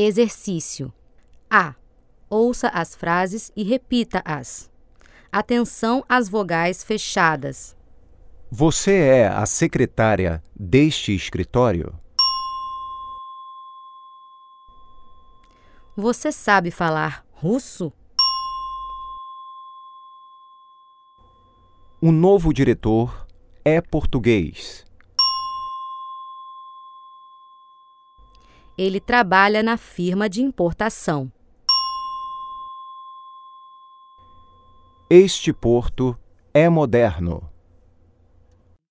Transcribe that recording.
Exercício: A. Ouça as frases e repita-as. Atenção às vogais fechadas. Você é a secretária deste escritório? Você sabe falar russo? O novo diretor é português. Ele trabalha na firma de importação. Este porto é moderno.